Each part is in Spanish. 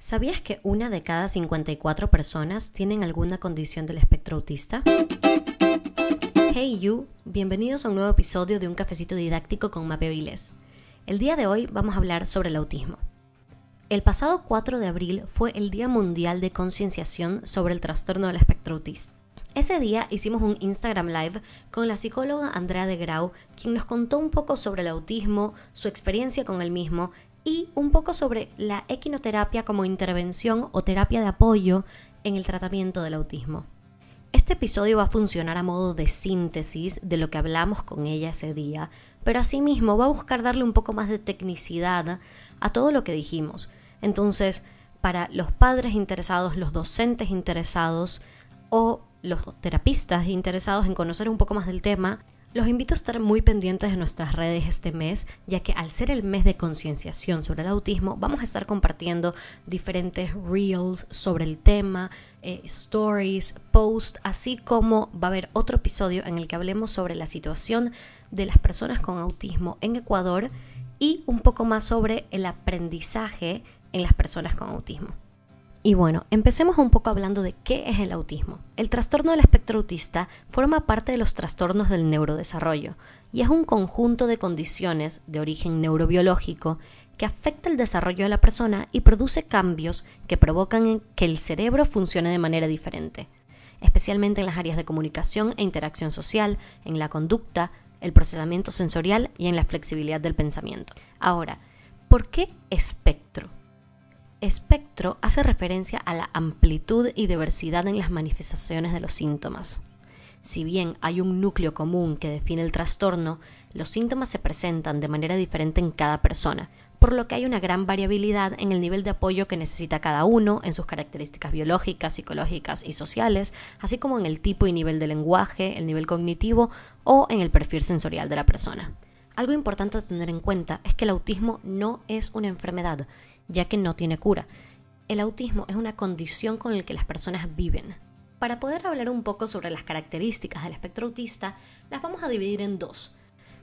¿Sabías que una de cada 54 personas tienen alguna condición del espectro autista? Hey you, bienvenidos a un nuevo episodio de Un Cafecito Didáctico con Mape Viles. El día de hoy vamos a hablar sobre el autismo. El pasado 4 de abril fue el Día Mundial de Concienciación sobre el Trastorno del Espectro Autista. Ese día hicimos un Instagram Live con la psicóloga Andrea de Grau, quien nos contó un poco sobre el autismo, su experiencia con el mismo y un poco sobre la equinoterapia como intervención o terapia de apoyo en el tratamiento del autismo. Este episodio va a funcionar a modo de síntesis de lo que hablamos con ella ese día, pero asimismo va a buscar darle un poco más de tecnicidad a todo lo que dijimos. Entonces, para los padres interesados, los docentes interesados o los terapistas interesados en conocer un poco más del tema, los invito a estar muy pendientes de nuestras redes este mes, ya que al ser el mes de concienciación sobre el autismo, vamos a estar compartiendo diferentes reels sobre el tema, eh, stories, posts, así como va a haber otro episodio en el que hablemos sobre la situación de las personas con autismo en Ecuador y un poco más sobre el aprendizaje en las personas con autismo. Y bueno, empecemos un poco hablando de qué es el autismo. El trastorno del espectro autista forma parte de los trastornos del neurodesarrollo y es un conjunto de condiciones de origen neurobiológico que afecta el desarrollo de la persona y produce cambios que provocan que el cerebro funcione de manera diferente, especialmente en las áreas de comunicación e interacción social, en la conducta, el procesamiento sensorial y en la flexibilidad del pensamiento. Ahora, ¿por qué espectro? Espectro hace referencia a la amplitud y diversidad en las manifestaciones de los síntomas. Si bien hay un núcleo común que define el trastorno, los síntomas se presentan de manera diferente en cada persona, por lo que hay una gran variabilidad en el nivel de apoyo que necesita cada uno, en sus características biológicas, psicológicas y sociales, así como en el tipo y nivel de lenguaje, el nivel cognitivo o en el perfil sensorial de la persona. Algo importante a tener en cuenta es que el autismo no es una enfermedad ya que no tiene cura. El autismo es una condición con la que las personas viven. Para poder hablar un poco sobre las características del espectro autista, las vamos a dividir en dos.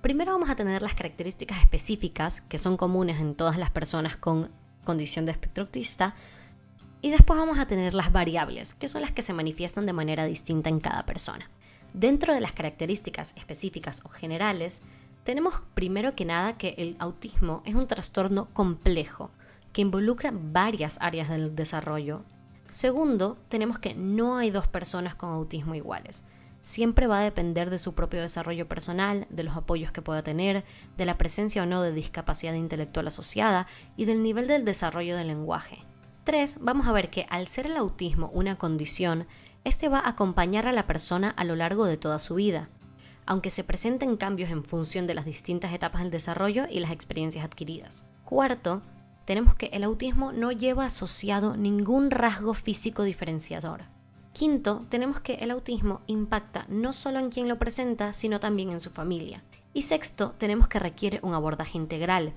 Primero vamos a tener las características específicas, que son comunes en todas las personas con condición de espectro autista, y después vamos a tener las variables, que son las que se manifiestan de manera distinta en cada persona. Dentro de las características específicas o generales, tenemos primero que nada que el autismo es un trastorno complejo, que involucra varias áreas del desarrollo. Segundo, tenemos que no hay dos personas con autismo iguales. Siempre va a depender de su propio desarrollo personal, de los apoyos que pueda tener, de la presencia o no de discapacidad intelectual asociada y del nivel del desarrollo del lenguaje. Tres, Vamos a ver que al ser el autismo una condición, este va a acompañar a la persona a lo largo de toda su vida, aunque se presenten cambios en función de las distintas etapas del desarrollo y las experiencias adquiridas. Cuarto, tenemos que el autismo no lleva asociado ningún rasgo físico diferenciador. Quinto, tenemos que el autismo impacta no solo en quien lo presenta, sino también en su familia. Y sexto, tenemos que requiere un abordaje integral,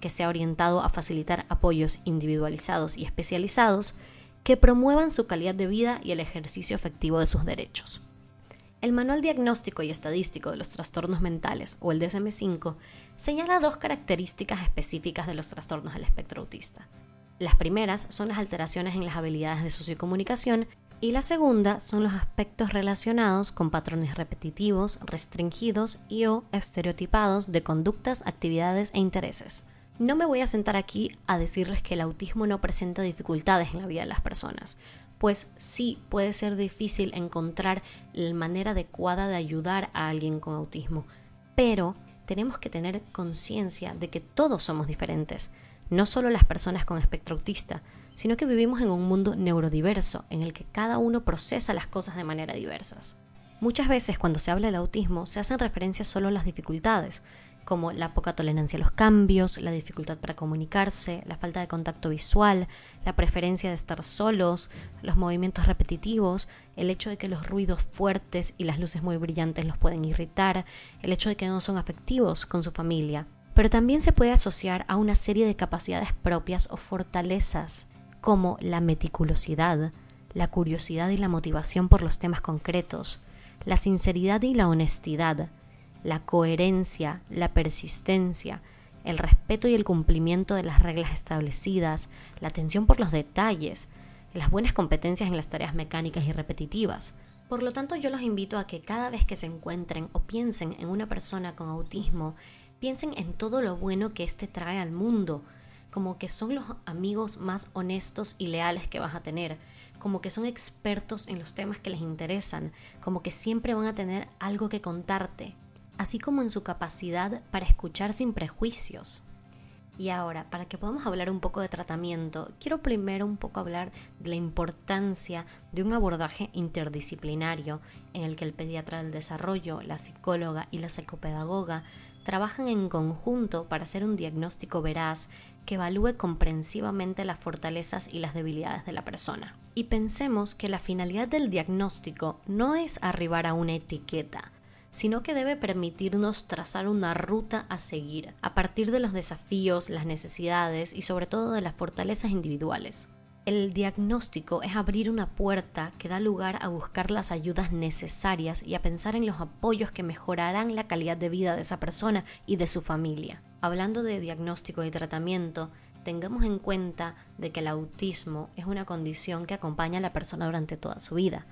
que sea orientado a facilitar apoyos individualizados y especializados que promuevan su calidad de vida y el ejercicio efectivo de sus derechos. El Manual Diagnóstico y Estadístico de los Trastornos Mentales, o el DSM-5, señala dos características específicas de los trastornos del espectro autista. Las primeras son las alteraciones en las habilidades de sociocomunicación y la segunda son los aspectos relacionados con patrones repetitivos, restringidos y o estereotipados de conductas, actividades e intereses. No me voy a sentar aquí a decirles que el autismo no presenta dificultades en la vida de las personas, pues sí puede ser difícil encontrar la manera adecuada de ayudar a alguien con autismo, pero tenemos que tener conciencia de que todos somos diferentes, no solo las personas con espectro autista, sino que vivimos en un mundo neurodiverso en el que cada uno procesa las cosas de manera diversas. Muchas veces cuando se habla del autismo se hacen referencias solo a las dificultades, como la poca tolerancia a los cambios, la dificultad para comunicarse, la falta de contacto visual, la preferencia de estar solos, los movimientos repetitivos, el hecho de que los ruidos fuertes y las luces muy brillantes los pueden irritar, el hecho de que no son afectivos con su familia. Pero también se puede asociar a una serie de capacidades propias o fortalezas, como la meticulosidad, la curiosidad y la motivación por los temas concretos, la sinceridad y la honestidad, la coherencia, la persistencia, el respeto y el cumplimiento de las reglas establecidas, la atención por los detalles, las buenas competencias en las tareas mecánicas y repetitivas. Por lo tanto, yo los invito a que cada vez que se encuentren o piensen en una persona con autismo, piensen en todo lo bueno que éste trae al mundo, como que son los amigos más honestos y leales que vas a tener, como que son expertos en los temas que les interesan, como que siempre van a tener algo que contarte, así como en su capacidad para escuchar sin prejuicios. Y ahora, para que podamos hablar un poco de tratamiento, quiero primero un poco hablar de la importancia de un abordaje interdisciplinario en el que el pediatra del desarrollo, la psicóloga y la psicopedagoga trabajan en conjunto para hacer un diagnóstico veraz que evalúe comprensivamente las fortalezas y las debilidades de la persona. Y pensemos que la finalidad del diagnóstico no es arribar a una etiqueta, sino que debe permitirnos trazar una ruta a seguir a partir de los desafíos, las necesidades y sobre todo de las fortalezas individuales. El diagnóstico es abrir una puerta que da lugar a buscar las ayudas necesarias y a pensar en los apoyos que mejorarán la calidad de vida de esa persona y de su familia. Hablando de diagnóstico y tratamiento, tengamos en cuenta de que el autismo es una condición que acompaña a la persona durante toda su vida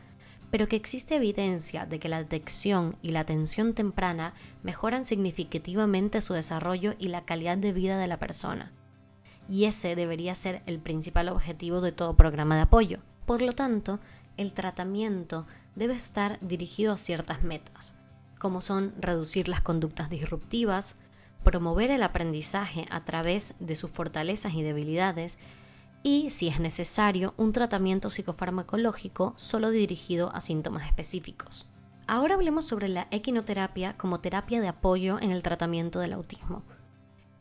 pero que existe evidencia de que la detección y la atención temprana mejoran significativamente su desarrollo y la calidad de vida de la persona. Y ese debería ser el principal objetivo de todo programa de apoyo. Por lo tanto, el tratamiento debe estar dirigido a ciertas metas, como son reducir las conductas disruptivas, promover el aprendizaje a través de sus fortalezas y debilidades y, si es necesario, un tratamiento psicofarmacológico solo dirigido a síntomas específicos. Ahora hablemos sobre la equinoterapia como terapia de apoyo en el tratamiento del autismo.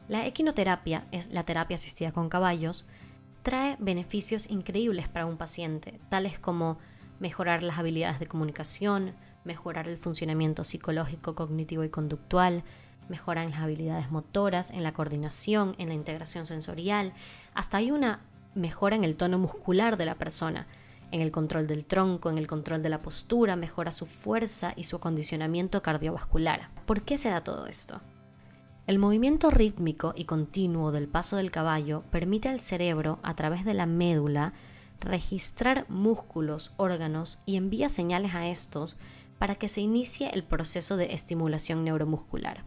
La equinoterapia es la terapia asistida con caballos, trae beneficios increíbles para un paciente, tales como mejorar las habilidades de comunicación, mejorar el funcionamiento psicológico, cognitivo y conductual, mejoran las habilidades motoras, en la coordinación, en la integración sensorial, hasta hay una mejora en el tono muscular de la persona, en el control del tronco, en el control de la postura, mejora su fuerza y su acondicionamiento cardiovascular. ¿Por qué se da todo esto? El movimiento rítmico y continuo del paso del caballo permite al cerebro, a través de la médula, registrar músculos, órganos y envía señales a estos para que se inicie el proceso de estimulación neuromuscular.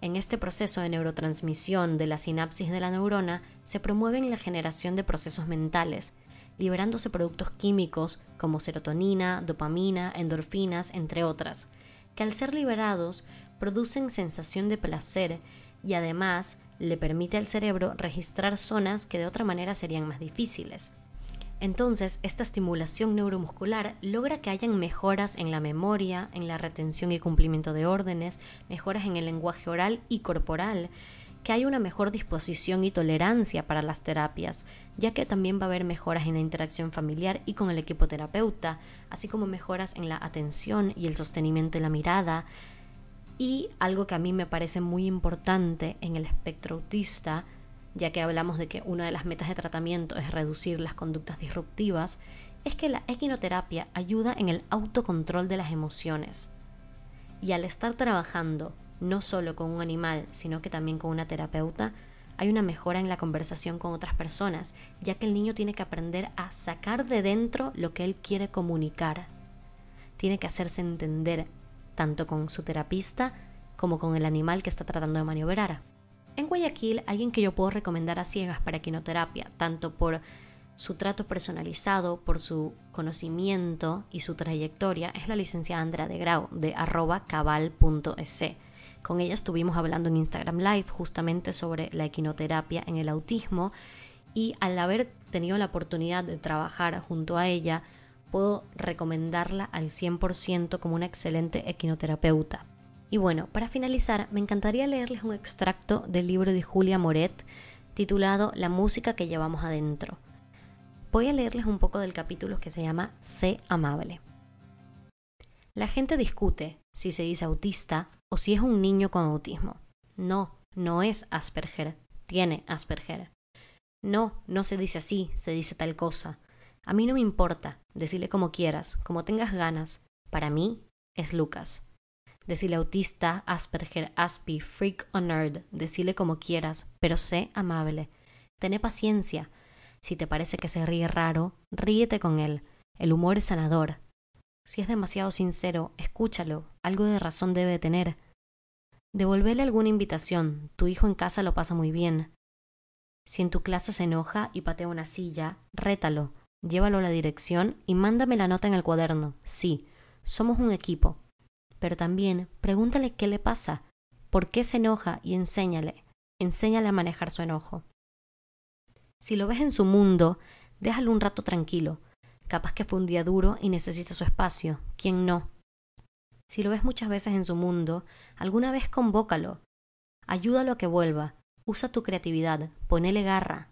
En este proceso de neurotransmisión de la sinapsis de la neurona se promueven la generación de procesos mentales, liberándose productos químicos como serotonina, dopamina, endorfinas, entre otras, que al ser liberados producen sensación de placer y además le permite al cerebro registrar zonas que de otra manera serían más difíciles. Entonces, esta estimulación neuromuscular logra que hayan mejoras en la memoria, en la retención y cumplimiento de órdenes, mejoras en el lenguaje oral y corporal, que hay una mejor disposición y tolerancia para las terapias, ya que también va a haber mejoras en la interacción familiar y con el equipo terapeuta, así como mejoras en la atención y el sostenimiento de la mirada. Y algo que a mí me parece muy importante en el espectro autista ya que hablamos de que una de las metas de tratamiento es reducir las conductas disruptivas, es que la equinoterapia ayuda en el autocontrol de las emociones. Y al estar trabajando no solo con un animal, sino que también con una terapeuta, hay una mejora en la conversación con otras personas, ya que el niño tiene que aprender a sacar de dentro lo que él quiere comunicar. Tiene que hacerse entender, tanto con su terapista como con el animal que está tratando de maniobrar. En Guayaquil, alguien que yo puedo recomendar a ciegas para quinoterapia, tanto por su trato personalizado, por su conocimiento y su trayectoria, es la licenciada Andrea de Grau, de arroba cabal.es. Con ella estuvimos hablando en Instagram Live justamente sobre la equinoterapia en el autismo y al haber tenido la oportunidad de trabajar junto a ella, puedo recomendarla al 100% como una excelente equinoterapeuta. Y bueno, para finalizar, me encantaría leerles un extracto del libro de Julia Moret titulado La música que llevamos adentro. Voy a leerles un poco del capítulo que se llama Sé amable. La gente discute si se dice autista o si es un niño con autismo. No, no es Asperger, tiene Asperger. No, no se dice así, se dice tal cosa. A mí no me importa, decirle como quieras, como tengas ganas. Para mí es Lucas. Decile autista, Asperger, Aspi, freak o nerd. Decile como quieras, pero sé amable. Tené paciencia. Si te parece que se ríe raro, ríete con él. El humor es sanador. Si es demasiado sincero, escúchalo. Algo de razón debe tener. Devolverle alguna invitación. Tu hijo en casa lo pasa muy bien. Si en tu clase se enoja y patea una silla, rétalo, llévalo a la dirección y mándame la nota en el cuaderno. Sí, somos un equipo. Pero también pregúntale qué le pasa, por qué se enoja y enséñale, enséñale a manejar su enojo. Si lo ves en su mundo, déjalo un rato tranquilo. Capaz que fue un día duro y necesita su espacio. ¿Quién no? Si lo ves muchas veces en su mundo, alguna vez convócalo. Ayúdalo a que vuelva. Usa tu creatividad. Ponele garra.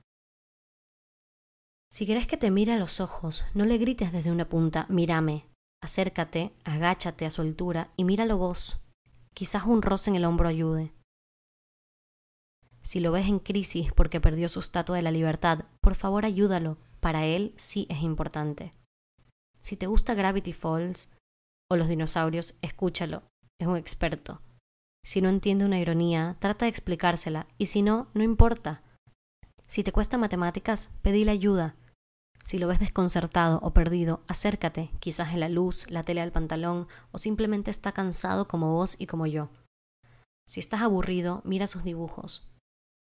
Si querés que te mire a los ojos, no le grites desde una punta, mírame. Acércate, agáchate a su altura y míralo vos. Quizás un roce en el hombro ayude. Si lo ves en crisis porque perdió su estatua de la libertad, por favor ayúdalo. Para él sí es importante. Si te gusta Gravity Falls, o los dinosaurios, escúchalo, es un experto. Si no entiende una ironía, trata de explicársela, y si no, no importa. Si te cuesta matemáticas, pedile ayuda. Si lo ves desconcertado o perdido, acércate, quizás en la luz, la tele del pantalón, o simplemente está cansado como vos y como yo. Si estás aburrido, mira sus dibujos.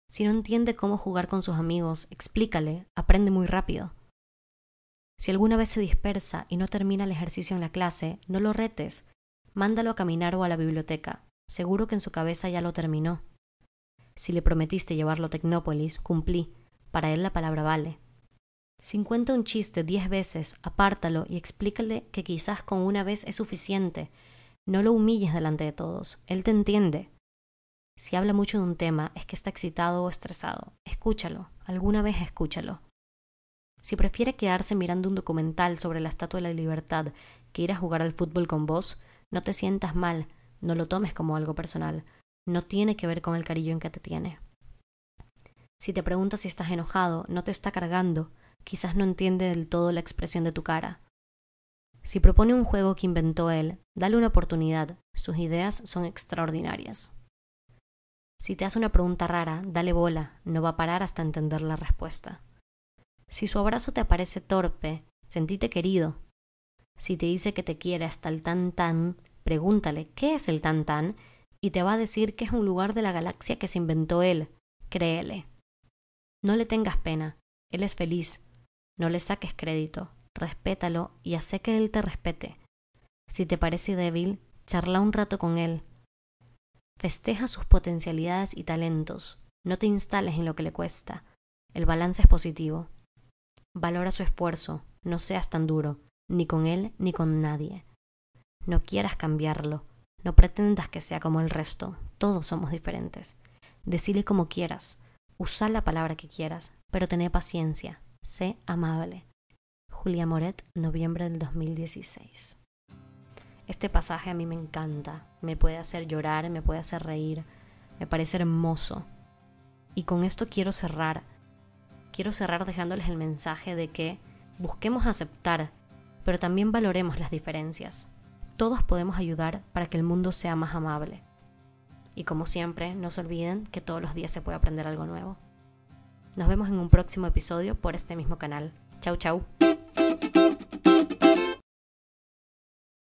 Si no entiende cómo jugar con sus amigos, explícale, aprende muy rápido. Si alguna vez se dispersa y no termina el ejercicio en la clase, no lo retes. Mándalo a caminar o a la biblioteca. Seguro que en su cabeza ya lo terminó. Si le prometiste llevarlo a Tecnópolis, cumplí. Para él la palabra vale. Si cuenta un chiste diez veces, apártalo y explícale que quizás con una vez es suficiente. No lo humilles delante de todos. Él te entiende. Si habla mucho de un tema, es que está excitado o estresado. Escúchalo. Alguna vez escúchalo. Si prefiere quedarse mirando un documental sobre la Estatua de la Libertad que ir a jugar al fútbol con vos, no te sientas mal, no lo tomes como algo personal, no tiene que ver con el cariño en que te tiene. Si te preguntas si estás enojado, no te está cargando, quizás no entiende del todo la expresión de tu cara. Si propone un juego que inventó él, dale una oportunidad, sus ideas son extraordinarias. Si te hace una pregunta rara, dale bola, no va a parar hasta entender la respuesta. Si su abrazo te parece torpe, sentite querido. Si te dice que te quiere hasta el tan tan, pregúntale qué es el tan tan y te va a decir que es un lugar de la galaxia que se inventó él. Créele. No le tengas pena, él es feliz. No le saques crédito, respétalo y hace que él te respete. Si te parece débil, charla un rato con él. Festeja sus potencialidades y talentos. No te instales en lo que le cuesta. El balance es positivo. Valora su esfuerzo, no seas tan duro, ni con él ni con nadie. No quieras cambiarlo, no pretendas que sea como el resto, todos somos diferentes. Decile como quieras, usa la palabra que quieras, pero tené paciencia, sé amable. Julia Moret, noviembre del 2016. Este pasaje a mí me encanta, me puede hacer llorar, me puede hacer reír, me parece hermoso. Y con esto quiero cerrar quiero cerrar dejándoles el mensaje de que busquemos aceptar, pero también valoremos las diferencias. Todos podemos ayudar para que el mundo sea más amable. Y como siempre, no se olviden que todos los días se puede aprender algo nuevo. Nos vemos en un próximo episodio por este mismo canal. Chau, chau.